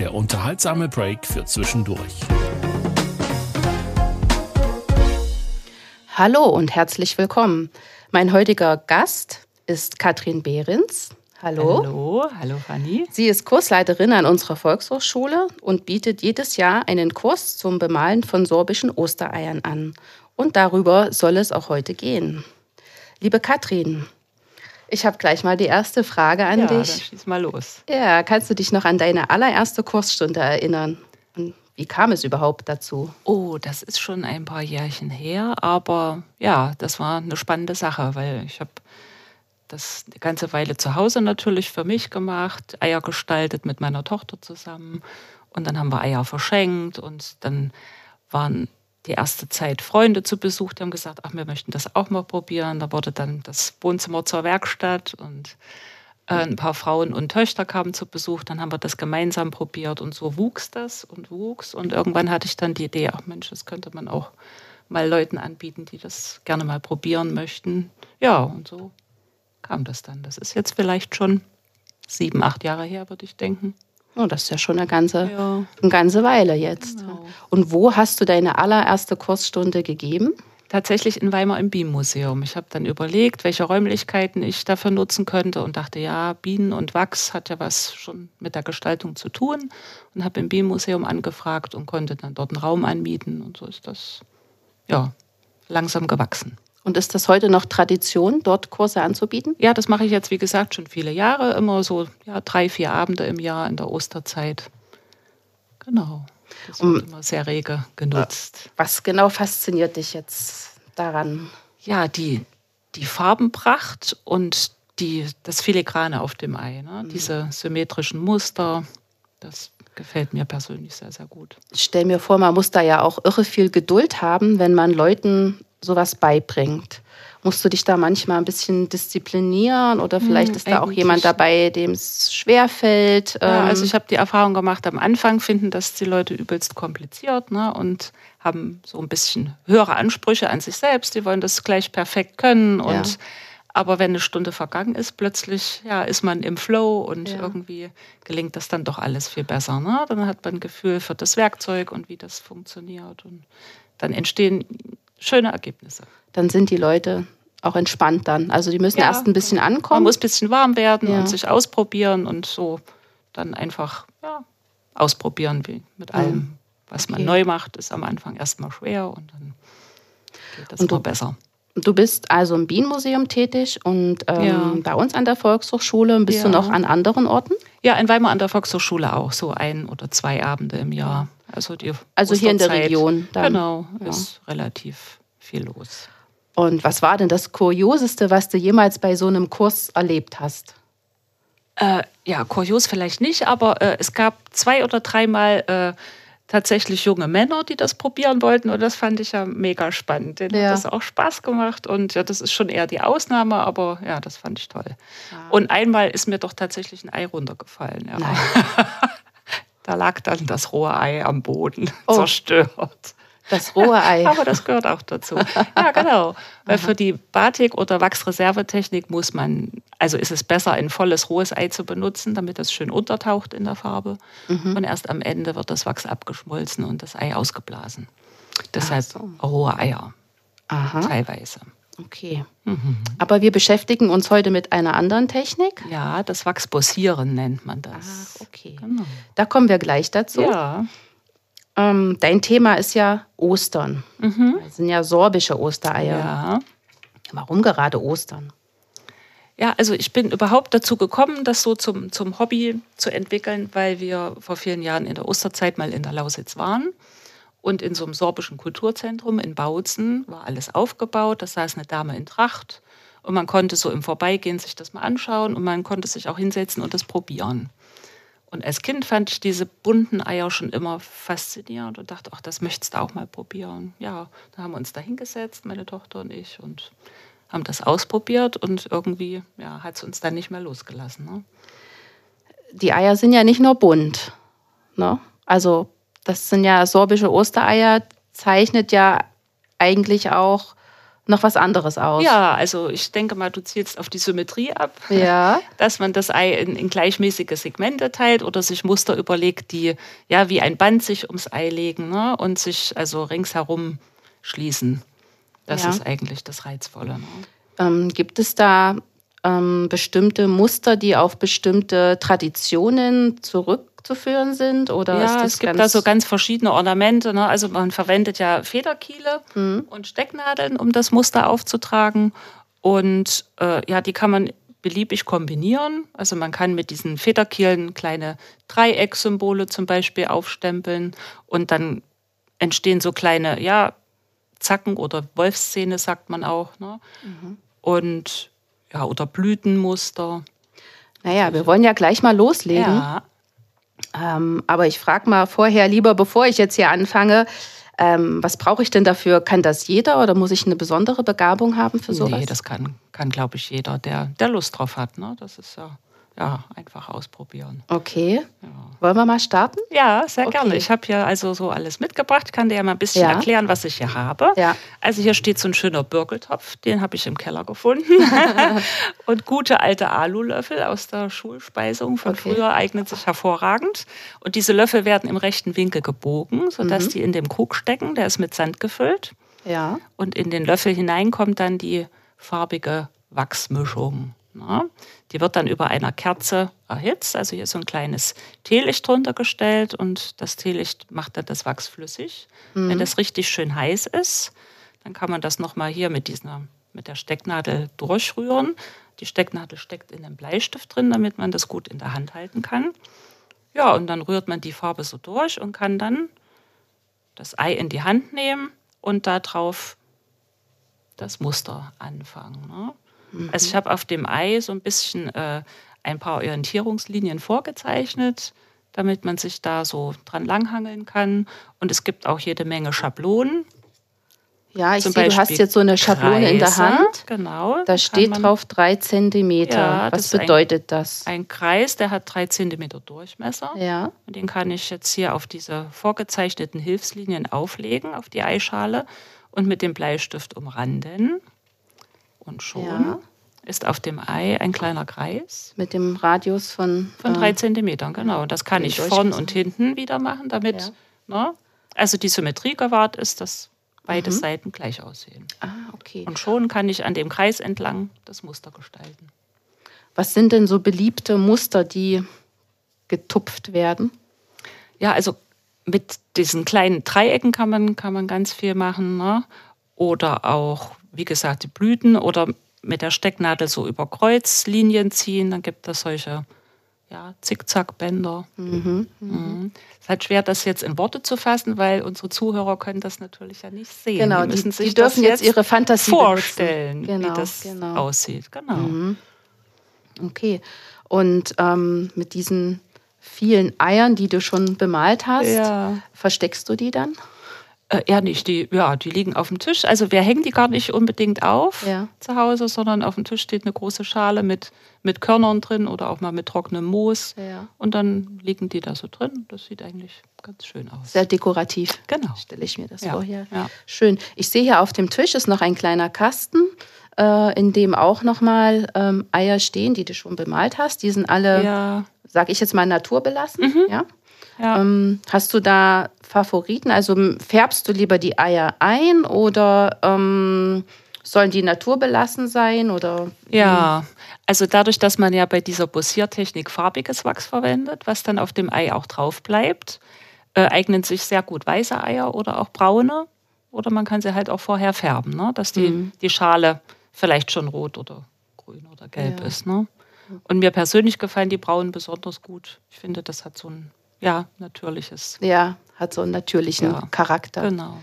Der unterhaltsame Break für zwischendurch. Hallo und herzlich willkommen. Mein heutiger Gast ist Katrin Behrens. Hallo. Hallo, hallo Fanny. Sie ist Kursleiterin an unserer Volkshochschule und bietet jedes Jahr einen Kurs zum Bemalen von sorbischen Ostereiern an. Und darüber soll es auch heute gehen. Liebe Katrin, ich habe gleich mal die erste Frage an ja, dich. Dann schieß mal los. Ja, kannst du dich noch an deine allererste Kursstunde erinnern? Und wie kam es überhaupt dazu? Oh, das ist schon ein paar Jährchen her, aber ja, das war eine spannende Sache, weil ich habe das eine ganze Weile zu Hause natürlich für mich gemacht, Eier gestaltet mit meiner Tochter zusammen und dann haben wir Eier verschenkt und dann waren die erste Zeit Freunde zu Besuch, die haben gesagt, ach, wir möchten das auch mal probieren. Da wurde dann das Wohnzimmer zur Werkstatt und äh, ein paar Frauen und Töchter kamen zu Besuch. Dann haben wir das gemeinsam probiert und so wuchs das und wuchs. Und irgendwann hatte ich dann die Idee, ach Mensch, das könnte man auch mal Leuten anbieten, die das gerne mal probieren möchten. Ja, und so kam das dann. Das ist jetzt vielleicht schon sieben, acht Jahre her, würde ich denken. Oh, das ist ja schon eine ganze, ja. eine ganze Weile jetzt. Genau. Und wo hast du deine allererste Kursstunde gegeben? Tatsächlich in Weimar im Bienenmuseum. Ich habe dann überlegt, welche Räumlichkeiten ich dafür nutzen könnte und dachte, ja, Bienen und Wachs hat ja was schon mit der Gestaltung zu tun und habe im Bienenmuseum angefragt und konnte dann dort einen Raum anmieten und so ist das ja langsam gewachsen. Und ist das heute noch Tradition, dort Kurse anzubieten? Ja, das mache ich jetzt, wie gesagt, schon viele Jahre. Immer so ja, drei, vier Abende im Jahr in der Osterzeit. Genau. Das wird um, immer sehr rege genutzt. Was genau fasziniert dich jetzt daran? Ja, die, die Farbenpracht und die, das Filigrane auf dem Ei. Ne? Mhm. Diese symmetrischen Muster, das gefällt mir persönlich sehr, sehr gut. Ich stelle mir vor, man muss da ja auch irre viel Geduld haben, wenn man Leuten sowas beibringt. Musst du dich da manchmal ein bisschen disziplinieren oder vielleicht hm, ist da auch jemand dabei, dem es schwer fällt? Ja, also ähm, ich habe die Erfahrung gemacht, am Anfang finden das die Leute übelst kompliziert ne, und haben so ein bisschen höhere Ansprüche an sich selbst. Die wollen das gleich perfekt können und ja. aber wenn eine Stunde vergangen ist, plötzlich ja, ist man im Flow und ja. irgendwie gelingt das dann doch alles viel besser. Ne? Dann hat man ein Gefühl für das Werkzeug und wie das funktioniert und dann entstehen schöne Ergebnisse. Dann sind die Leute auch entspannt dann. Also die müssen ja, erst ein bisschen ankommen. Man muss ein bisschen warm werden ja. und sich ausprobieren und so dann einfach ja, ausprobieren wie mit allem. Was okay. man neu macht, ist am Anfang erstmal schwer und dann geht das und immer besser. Du bist also im Bienenmuseum tätig und ähm, bei uns an der Volkshochschule. Bist du noch an anderen Orten? Ja, in Weimar an der Volkshochschule auch, so ein oder zwei Abende im Jahr. Also, die also hier in der Region. Dann. Genau, ja. ist relativ viel los. Und was war denn das Kurioseste, was du jemals bei so einem Kurs erlebt hast? Äh, ja, kurios vielleicht nicht, aber äh, es gab zwei oder dreimal äh, tatsächlich junge Männer, die das probieren wollten und das fand ich ja mega spannend. Denen ja. hat das auch Spaß gemacht und ja, das ist schon eher die Ausnahme, aber ja, das fand ich toll. Ja. Und einmal ist mir doch tatsächlich ein Ei runtergefallen. Ja. Da lag dann das rohe Ei am Boden oh. zerstört. Das rohe Ei. Aber das gehört auch dazu. Ja, genau. Weil für die Batik- oder Wachsreservetechnik muss man, also ist es besser, ein volles rohes Ei zu benutzen, damit es schön untertaucht in der Farbe. Mhm. Und erst am Ende wird das Wachs abgeschmolzen und das Ei ausgeblasen. Deshalb so. rohe Eier. Aha. Teilweise. Okay. Mhm. Aber wir beschäftigen uns heute mit einer anderen Technik. Ja, das Wachsbossieren nennt man das. Ach, okay. Genau. Da kommen wir gleich dazu. Ja. Ähm, dein Thema ist ja Ostern. Mhm. Das sind ja sorbische Ostereier. Ja. Warum gerade Ostern? Ja, also ich bin überhaupt dazu gekommen, das so zum, zum Hobby zu entwickeln, weil wir vor vielen Jahren in der Osterzeit mal in der Lausitz waren. Und in so einem sorbischen Kulturzentrum in Bautzen war alles aufgebaut. Da saß eine Dame in Tracht. Und man konnte so im Vorbeigehen sich das mal anschauen und man konnte sich auch hinsetzen und das probieren. Und als Kind fand ich diese bunten Eier schon immer faszinierend und dachte, ach, das möchtest du auch mal probieren. Ja, da haben wir uns da hingesetzt, meine Tochter und ich, und haben das ausprobiert und irgendwie ja, hat es uns dann nicht mehr losgelassen. Ne? Die Eier sind ja nicht nur bunt. Ne? Also das sind ja sorbische Ostereier, zeichnet ja eigentlich auch noch was anderes aus. Ja, also ich denke mal, du zielst auf die Symmetrie ab. Ja. Dass man das Ei in, in, gleichmäßige Segmente teilt oder sich Muster überlegt, die ja wie ein Band sich ums Ei legen ne? und sich also ringsherum schließen. Das ja. ist eigentlich das Reizvolle. Ne? Ähm, gibt es da ähm, bestimmte Muster, die auf bestimmte Traditionen zurückzuführen sind? Oder ja, es gibt da so ganz verschiedene Ornamente. Ne? Also man verwendet ja Federkiele mhm. und Stecknadeln, um das Muster aufzutragen. Und äh, ja, die kann man beliebig kombinieren. Also man kann mit diesen Federkielen kleine Dreiecksymbole zum Beispiel aufstempeln und dann entstehen so kleine, ja, Zacken oder Wolfszähne, sagt man auch. Ne? Mhm. Und ja, oder Blütenmuster. Naja, wir wollen ja gleich mal loslegen. Ja. Ähm, aber ich frage mal vorher lieber, bevor ich jetzt hier anfange, ähm, was brauche ich denn dafür? Kann das jeder oder muss ich eine besondere Begabung haben für sowas? Nee, das kann, kann glaube ich, jeder, der, der Lust drauf hat. Ne? Das ist ja ja, einfach ausprobieren. Okay. Ja. Wollen wir mal starten? Ja, sehr okay. gerne. Ich habe hier also so alles mitgebracht. Ich kann dir ja mal ein bisschen ja. erklären, was ich hier habe. Ja. Also hier steht so ein schöner Birkeltopf, den habe ich im Keller gefunden. und gute alte Alulöffel aus der Schulspeisung von okay. früher eignen sich hervorragend. Und diese Löffel werden im rechten Winkel gebogen, sodass mhm. die in dem Krug stecken. Der ist mit Sand gefüllt. Ja. Und in den Löffel hinein kommt dann die farbige Wachsmischung. Na, die wird dann über einer Kerze erhitzt. Also hier ist so ein kleines Teelicht drunter gestellt und das Teelicht macht dann das Wachs flüssig. Mhm. Wenn das richtig schön heiß ist, dann kann man das nochmal hier mit, dieser, mit der Stecknadel durchrühren. Die Stecknadel steckt in den Bleistift drin, damit man das gut in der Hand halten kann. Ja, und dann rührt man die Farbe so durch und kann dann das Ei in die Hand nehmen und darauf das Muster anfangen. Ne? Mhm. Also ich habe auf dem Ei so ein bisschen äh, ein paar Orientierungslinien vorgezeichnet, damit man sich da so dran langhangeln kann. Und es gibt auch jede Menge Schablonen. Ja, ich sehe, du hast jetzt so eine Schablone Kreise, in der Hand. Genau. Da steht drauf drei Zentimeter. Ja, Was bedeutet ein, das? Ein Kreis, der hat drei Zentimeter Durchmesser. Ja. Und den kann ich jetzt hier auf diese vorgezeichneten Hilfslinien auflegen, auf die Eischale und mit dem Bleistift umranden. Und schon ja. ist auf dem Ei ein kleiner Kreis. Mit dem Radius von? Von drei äh, Zentimetern, genau. Das kann ich vorn und hinten wieder machen, damit ja. ne, also die Symmetrie gewahrt ist, dass beide mhm. Seiten gleich aussehen. Ah, okay. Und schon kann ich an dem Kreis entlang das Muster gestalten. Was sind denn so beliebte Muster, die getupft werden? Ja, also mit diesen kleinen Dreiecken kann man, kann man ganz viel machen. Ne? Oder auch wie gesagt, die Blüten oder mit der Stecknadel so über Kreuzlinien ziehen. Dann gibt es solche ja, Zickzackbänder. Mhm, mhm. Es ist halt schwer, das jetzt in Worte zu fassen, weil unsere Zuhörer können das natürlich ja nicht sehen. Genau, die, müssen sich die dürfen jetzt, ihre Fantasie vorstellen, genau, wie das genau. aussieht. Genau. Mhm. Okay. Und ähm, mit diesen vielen Eiern, die du schon bemalt hast, ja. versteckst du die dann? Äh, eher nicht. Die, ja, die liegen auf dem Tisch. Also wir hängen die gar nicht unbedingt auf ja. zu Hause, sondern auf dem Tisch steht eine große Schale mit, mit Körnern drin oder auch mal mit trockenem Moos. Ja. Und dann liegen die da so drin. Das sieht eigentlich ganz schön aus. Sehr dekorativ. Genau. Stelle ich mir das ja. vor hier. Ja. Schön. Ich sehe hier auf dem Tisch ist noch ein kleiner Kasten, äh, in dem auch nochmal ähm, Eier stehen, die du schon bemalt hast. Die sind alle, ja. sag ich jetzt mal, naturbelassen. Mhm. Ja. Ja. Ähm, hast du da Favoriten? Also färbst du lieber die Eier ein oder ähm, sollen die naturbelassen sein? Oder, ja, also dadurch, dass man ja bei dieser Bossiertechnik farbiges Wachs verwendet, was dann auf dem Ei auch drauf bleibt, äh, eignen sich sehr gut weiße Eier oder auch braune. Oder man kann sie halt auch vorher färben, ne? dass die, mhm. die Schale vielleicht schon rot oder grün oder gelb ja. ist. Ne? Und mir persönlich gefallen die braunen besonders gut. Ich finde, das hat so ein ja, natürliches. Ja, hat so einen natürlichen ja, Charakter. Genau.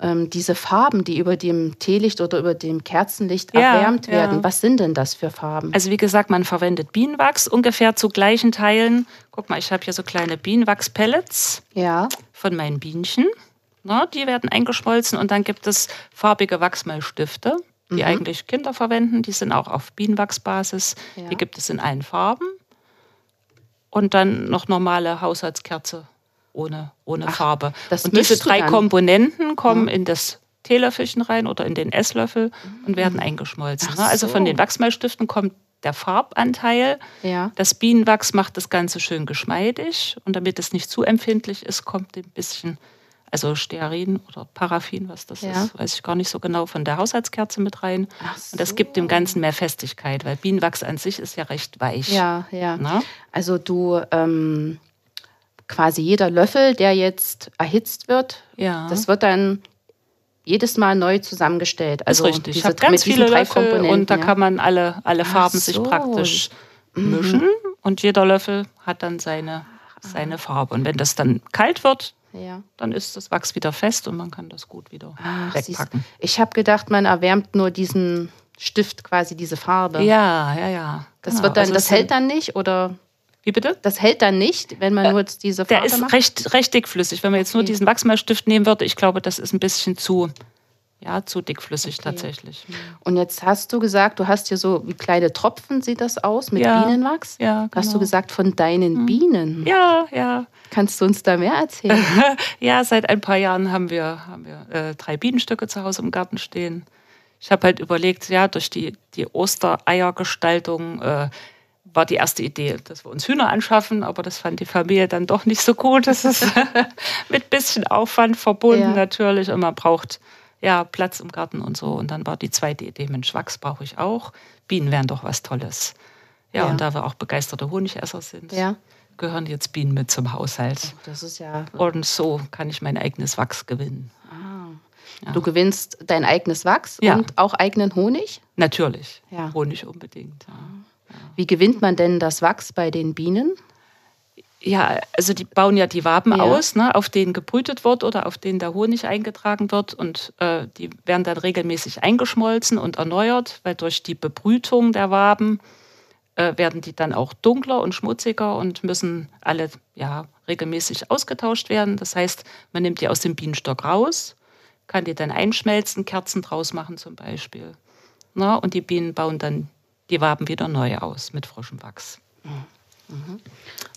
ähm, diese Farben, die über dem Teelicht oder über dem Kerzenlicht Ja, erwärmt ja. werden. Was sind denn das für Farben? Also wie gesagt, man verwendet Bienenwachs ungefähr zu gleichen Teilen. Guck mal, ich habe hier so kleine Bienenwachspellets ja, von meinen Bienchen. Na, die werden eingeschmolzen und dann gibt es farbige Wachsmalstifte, die Mhm. eigentlich Kinder verwenden. Die sind auch auf Bienenwachsbasis. Ja. Die gibt es in allen Farben. Und dann noch normale Haushaltskerze ohne, ohne Farbe. das und diese drei dann? Komponenten kommen in das Teelöffelchen rein oder in den Esslöffel und werden eingeschmolzen. Ach ne? Also von so. den Wachsmalstiften kommt der Farbanteil. ja. Das Bienenwachs macht das Ganze schön geschmeidig und damit es nicht zu empfindlich ist, kommt ein bisschen, also Stearin oder Paraffin, was das Ja. ist, weiß ich gar nicht so genau, von der Haushaltskerze mit rein. Ach Und das gibt dem so. Ganzen mehr Festigkeit, weil Bienenwachs an sich ist ja recht weich. Ja, ja. Na? Also du ähm, quasi jeder Löffel, der jetzt erhitzt wird, Ja. das wird dann jedes Mal neu zusammengestellt. Also ist richtig. Ich diese- habe ganz viele drei Löffel und da ja. kann man alle, alle Farben sich so. Mhm. praktisch mischen und jeder Löffel hat dann seine, seine Farbe. Und wenn das dann kalt wird, ja. dann ist das Wachs wieder fest und man kann das gut wieder Ach, siehst- wegpacken. ich habe gedacht, man erwärmt nur diesen Stift quasi diese Farbe. Ja, ja, ja. Das genau. wird dann, Also das hält dann nicht oder Wie bitte? das hält dann nicht, wenn man nur jetzt diese Farbe Der ist macht. recht, recht dickflüssig. Wenn man jetzt nur Okay. diesen Wachsmalstift nehmen würde, ich glaube, das ist ein bisschen zu, ja, zu dickflüssig tatsächlich. Und jetzt hast du gesagt, du hast hier so wie kleine Tropfen sieht das aus mit Ja. Bienenwachs. Ja, Hast du genau. gesagt von deinen Bienen? Ja, ja. Kannst du uns da mehr erzählen? Ja, seit ein paar Jahren haben wir, haben wir äh, drei Bienenstöcke zu Hause im Garten stehen. Ich habe halt überlegt, ja, durch die, die Ostereiergestaltung äh, war die erste Idee, dass wir uns Hühner anschaffen, aber das fand die Familie dann doch nicht so gut. Das ist mit bisschen Aufwand verbunden Ja. natürlich und man braucht ja Platz im Garten und so. Und dann war die zweite Idee, Mensch, Wachs brauche ich auch. Bienen wären doch was Tolles. Ja, Ja. und da wir auch begeisterte Honigesser sind, Ja. gehören jetzt Bienen mit zum Haushalt. Das ist ja. Und so kann ich mein eigenes Wachs gewinnen. Du gewinnst dein eigenes Wachs Ja. und auch eigenen Honig. Natürlich. Ja. Honig unbedingt. Wie gewinnt man denn das Wachs bei den Bienen? ja, also die bauen ja die Waben Ja. aus, ne, auf denen gebrütet wird oder auf denen der Honig eingetragen wird. Und äh, die werden dann regelmäßig eingeschmolzen und erneuert, weil durch die Bebrütung der Waben äh, werden die dann auch dunkler und schmutziger und müssen alle ja, regelmäßig ausgetauscht werden. Das heißt, man nimmt die aus dem Bienenstock raus, kann die dann einschmelzen, Kerzen draus machen zum Beispiel. Na, und die Bienen bauen dann die Waben wieder neu aus mit frischem Wachs.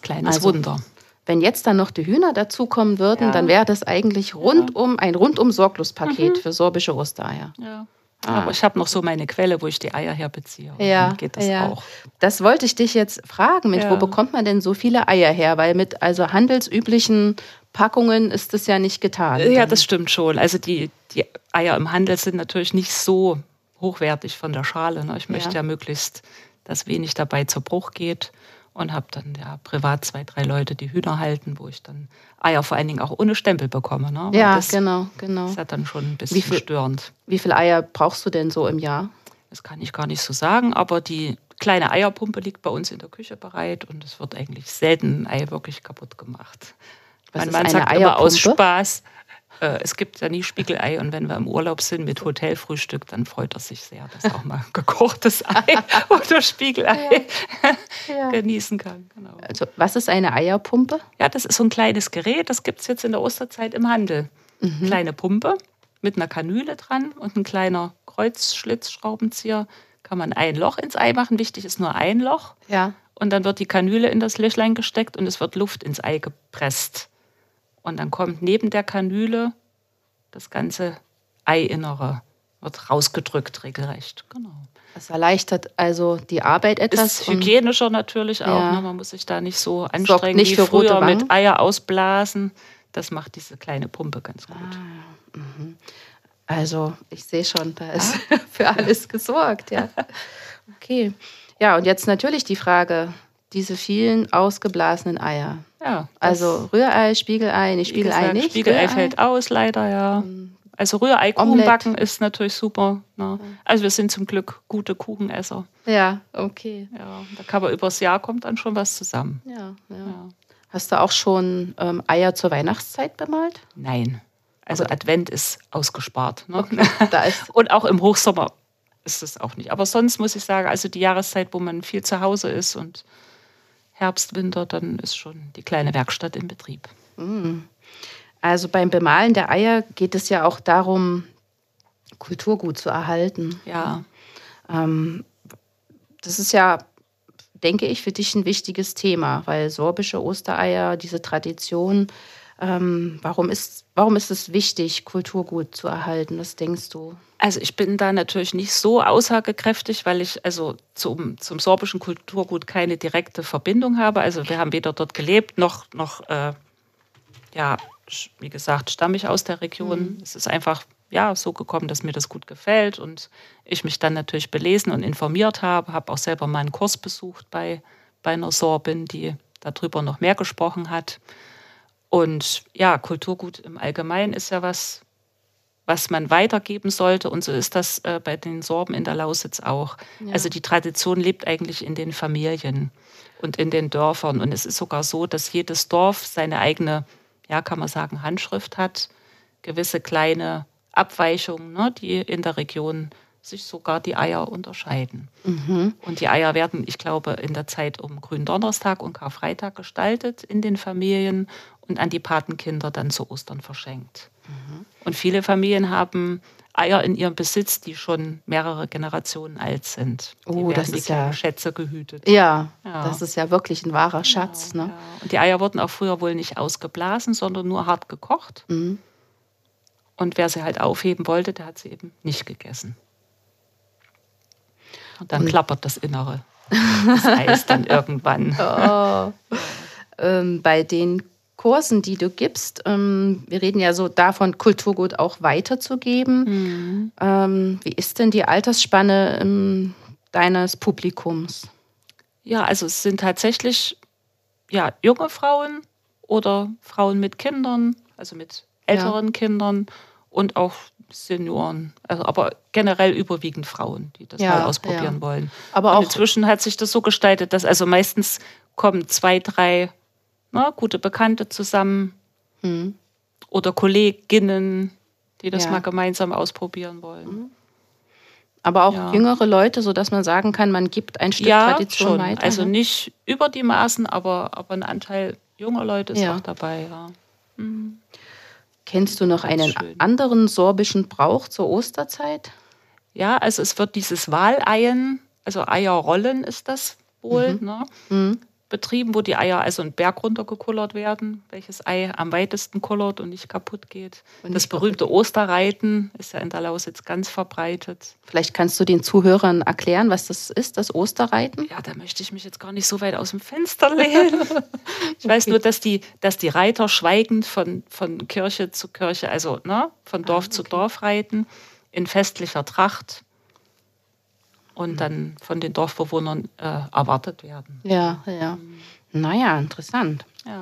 Kleines Also, Wunder. Wenn jetzt dann noch die Hühner dazukommen würden, Ja. dann wäre das eigentlich rundum ein rundum Sorglospaket für sorbische Ostereier. Ja. Aber ich habe noch so meine Quelle, wo ich die Eier herbeziehe. Und Ah. Ja, dann geht das ja. auch. Das wollte ich dich jetzt fragen. Mit Ja. wo bekommt man denn so viele Eier her? Weil mit also handelsüblichen Packungen ist das ja nicht getan. Ja, das stimmt schon. Also die, die Eier im Handel sind natürlich nicht so hochwertig von der Schale. Ne? Ich möchte Ja. ja möglichst, dass wenig dabei zu Bruch geht. Und habe dann ja privat zwei, drei Leute, die Hühner halten, wo ich dann Eier vor allen Dingen auch ohne Stempel bekomme. Ne? Ja, das genau, genau. ist ja dann schon ein bisschen Wie viel- störend. Wie viele Eier brauchst du denn so im Jahr? Das kann ich gar nicht so sagen, aber die kleine Eierpumpe liegt bei uns in der Küche bereit und es wird eigentlich selten ein Ei wirklich kaputt gemacht. Was mein ist Mann sagt immer aus Eierpumpe? Spaß, äh, es gibt ja nie Spiegelei und wenn wir im Urlaub sind mit Hotelfrühstück, dann freut er sich sehr, dass er auch mal gekochtes Ei oder Spiegelei Ja. genießen kann. Genau. Also, was ist eine Eierpumpe? Ja, das ist so ein kleines Gerät, das gibt es jetzt in der Osterzeit im Handel. Mhm. Kleine Pumpe mit einer Kanüle dran und ein kleiner Kreuzschlitzschraubenzieher. Kann man ein Loch ins Ei machen. Wichtig ist nur ein Loch. Ja. Und dann wird die Kanüle in das Löchlein gesteckt und es wird Luft ins Ei gepresst. Und dann kommt neben der Kanüle das ganze Eiinnere, wird rausgedrückt regelrecht. Genau. Das erleichtert also die Arbeit etwas. Ist hygienischer natürlich auch. Ja. Ne? Man muss sich da nicht so anstrengen nicht wie früher mit Eier ausblasen. Das macht diese kleine Pumpe ganz gut. Ah. Also, ich sehe schon, da ist für alles gesorgt, ja. Okay. Ja, und jetzt natürlich die Frage, diese vielen ausgeblasenen Eier. Ja, Also Rührei, Spiegelei, wie Spiegelei gesagt, nicht. Spiegelei Rührei. fällt aus, leider, ja. Also Rührei-Kuchen backen ist natürlich super. Ne? Also wir sind zum Glück gute Kuchenesser. Ja, okay. Ja, da kann man übers Jahr kommt dann schon was zusammen. Ja, ja. Ja. Hast du auch schon ähm, Eier zur Weihnachtszeit bemalt? Nein. Also Advent ist ausgespart. Ne? Okay, ist Und auch im Hochsommer ist es auch nicht. Aber sonst muss ich sagen, also die Jahreszeit, wo man viel zu Hause ist und Herbst, Winter, dann ist schon die kleine Werkstatt in Betrieb. Also beim Bemalen der Eier geht es ja auch darum, Kulturgut zu erhalten. Ja, Ähm, das ist ja, denke ich, für dich ein wichtiges Thema, weil sorbische Ostereier, diese Tradition, ähm, warum, ist, warum ist es wichtig, Kulturgut zu erhalten? Was denkst du? also ich bin da natürlich nicht so aussagekräftig, weil ich also zum, zum sorbischen Kulturgut keine direkte Verbindung habe. Also wir haben weder dort gelebt, noch, noch äh, ja, wie gesagt, stamme ich aus der Region. Es ist einfach ja, so gekommen, dass mir das gut gefällt und ich mich dann natürlich belesen und informiert habe, habe auch selber mal einen Kurs besucht bei, bei einer Sorbin, die darüber noch mehr gesprochen hat. Und ja, Kulturgut im Allgemeinen ist ja was, was man weitergeben sollte. Und so ist das äh, bei den Sorben in der Lausitz auch. Also die Tradition lebt eigentlich in den Familien und in den Dörfern. Und es ist sogar so, dass jedes Dorf seine eigene, ja, kann man sagen, Handschrift hat. Gewisse kleine Abweichungen, ne, die in der Region sich sogar die Eier unterscheiden. Und die Eier werden, ich glaube, in der Zeit um Gründonnerstag und Karfreitag gestaltet in den Familien und an die Patenkinder dann zu Ostern verschenkt. Und viele Familien haben Eier in ihrem Besitz, die schon mehrere Generationen alt sind. Die Oh, das ist ja- Schätze gehütet. Ja, Ja. das ist ja wirklich ein wahrer Schatz. Ne? Ja. Und die Eier wurden auch früher wohl nicht ausgeblasen, sondern nur hart gekocht. Mhm. Und wer sie halt aufheben wollte, der hat sie eben nicht gegessen. Und dann klappert das Innere. Das Eis dann irgendwann. Oh. ähm, bei den Kursen, die du gibst, ähm, wir reden ja so davon, Kulturgut auch weiterzugeben. Mhm. Ähm, wie ist denn die Altersspanne ähm, deines Publikums? Ja, also es sind tatsächlich ja, junge Frauen oder Frauen mit Kindern, also mit älteren Kindern und auch Senioren. Also, aber generell überwiegend Frauen, die das Ja, mal ausprobieren ja. wollen. Aber und auch- inzwischen hat sich das so gestaltet, dass also meistens kommen zwei, drei na, gute Bekannte zusammen oder Kolleginnen, die das Ja. mal gemeinsam ausprobieren wollen. Aber auch Ja. jüngere Leute, sodass man sagen kann, man gibt ein Stück ja, Tradition schon. weiter. Also ne? nicht über die Maßen, aber, aber ein Anteil junger Leute ist auch dabei. Ja. Kennst du noch einen schön. anderen sorbischen Brauch zur Osterzeit? ja, also es wird dieses Wahleien, also Eierrollen ist das wohl, ne? Betrieben, wo die Eier also einen Berg runtergekullert werden, welches Ei am weitesten kullert und nicht kaputt geht. Und das berühmte Osterreiten ist ja in der Lausitz ganz verbreitet. Vielleicht kannst du den Zuhörern erklären, was das ist, das Osterreiten? Ja, da möchte ich mich jetzt gar nicht so weit aus dem Fenster lehnen. Ich weiß nur, dass die, dass die Reiter schweigend von, von Kirche zu Kirche, also ne, von Dorf zu Dorf reiten, in festlicher Tracht und dann von den Dorfbewohnern äh, erwartet werden. Ja, ja. Naja, interessant. Ja.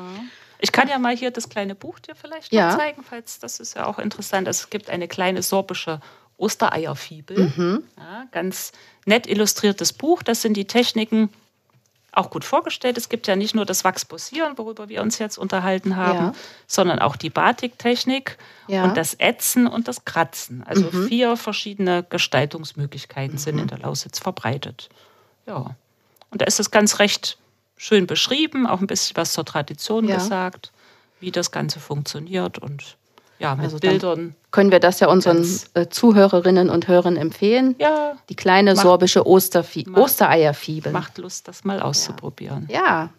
Ich kann ja mal hier das kleine Buch dir vielleicht Ja. zeigen, falls das ist ja auch interessant. Also es gibt eine kleine sorbische Ostereierfibel. Mhm. Ja, ganz nett illustriertes Buch. Das sind die Techniken auch gut vorgestellt. Es gibt ja nicht nur das Wachsbossieren, worüber wir uns jetzt unterhalten haben, Ja. sondern auch die Batiktechnik Ja. Mhm. und das Ätzen und das Kratzen. Also vier verschiedene Gestaltungsmöglichkeiten sind in der Lausitz verbreitet. Ja. Und da ist es ganz recht schön beschrieben, auch ein bisschen was zur Tradition Ja. gesagt, wie das Ganze funktioniert und ja, mit Also Bildern. Können wir das ja unseren äh, Zuhörerinnen und Hörern empfehlen? Ja, Die kleine Macht- sorbische Osterfie Macht- Ostereierfibel. macht Lust, das mal auszuprobieren. Ja.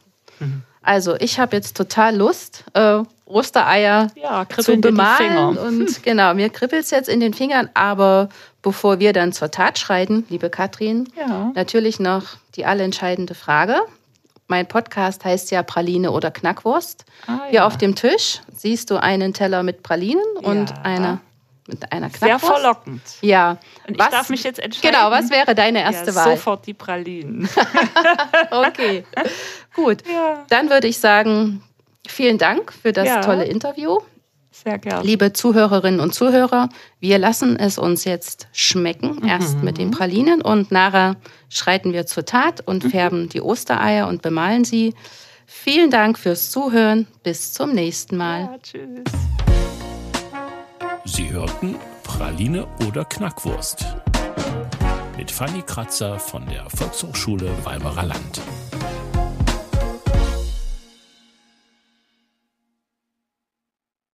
Also ich habe jetzt total Lust, äh, Ostereier Ja, zu bemalen. Und genau, mir kribbelt es jetzt in den Fingern. Aber bevor wir dann zur Tat schreiten, liebe Katrin, Ja. natürlich noch die allentscheidende Frage. Mein Podcast heißt ja Praline oder Knackwurst. Ah, Hier ja. auf dem Tisch siehst du einen Teller mit Pralinen und Ja. eine mit einer Sehr Knackwurst. verlockend. Ja. Und ich darf mich jetzt entscheiden. Genau, was wäre deine erste ja, Wahl? Sofort die Pralinen. Okay, gut. Dann würde ich sagen, vielen Dank für das tolle Interview. Sehr gerne. Liebe Zuhörerinnen und Zuhörer, wir lassen es uns jetzt schmecken, erst mit den Pralinen und nachher schreiten wir zur Tat und färben die Ostereier und bemalen sie. Vielen Dank fürs Zuhören. Bis zum nächsten Mal. Ja, tschüss. Sie hörten Praline oder Knackwurst mit Fanny Kratzer von der Volkshochschule Weimarer Land.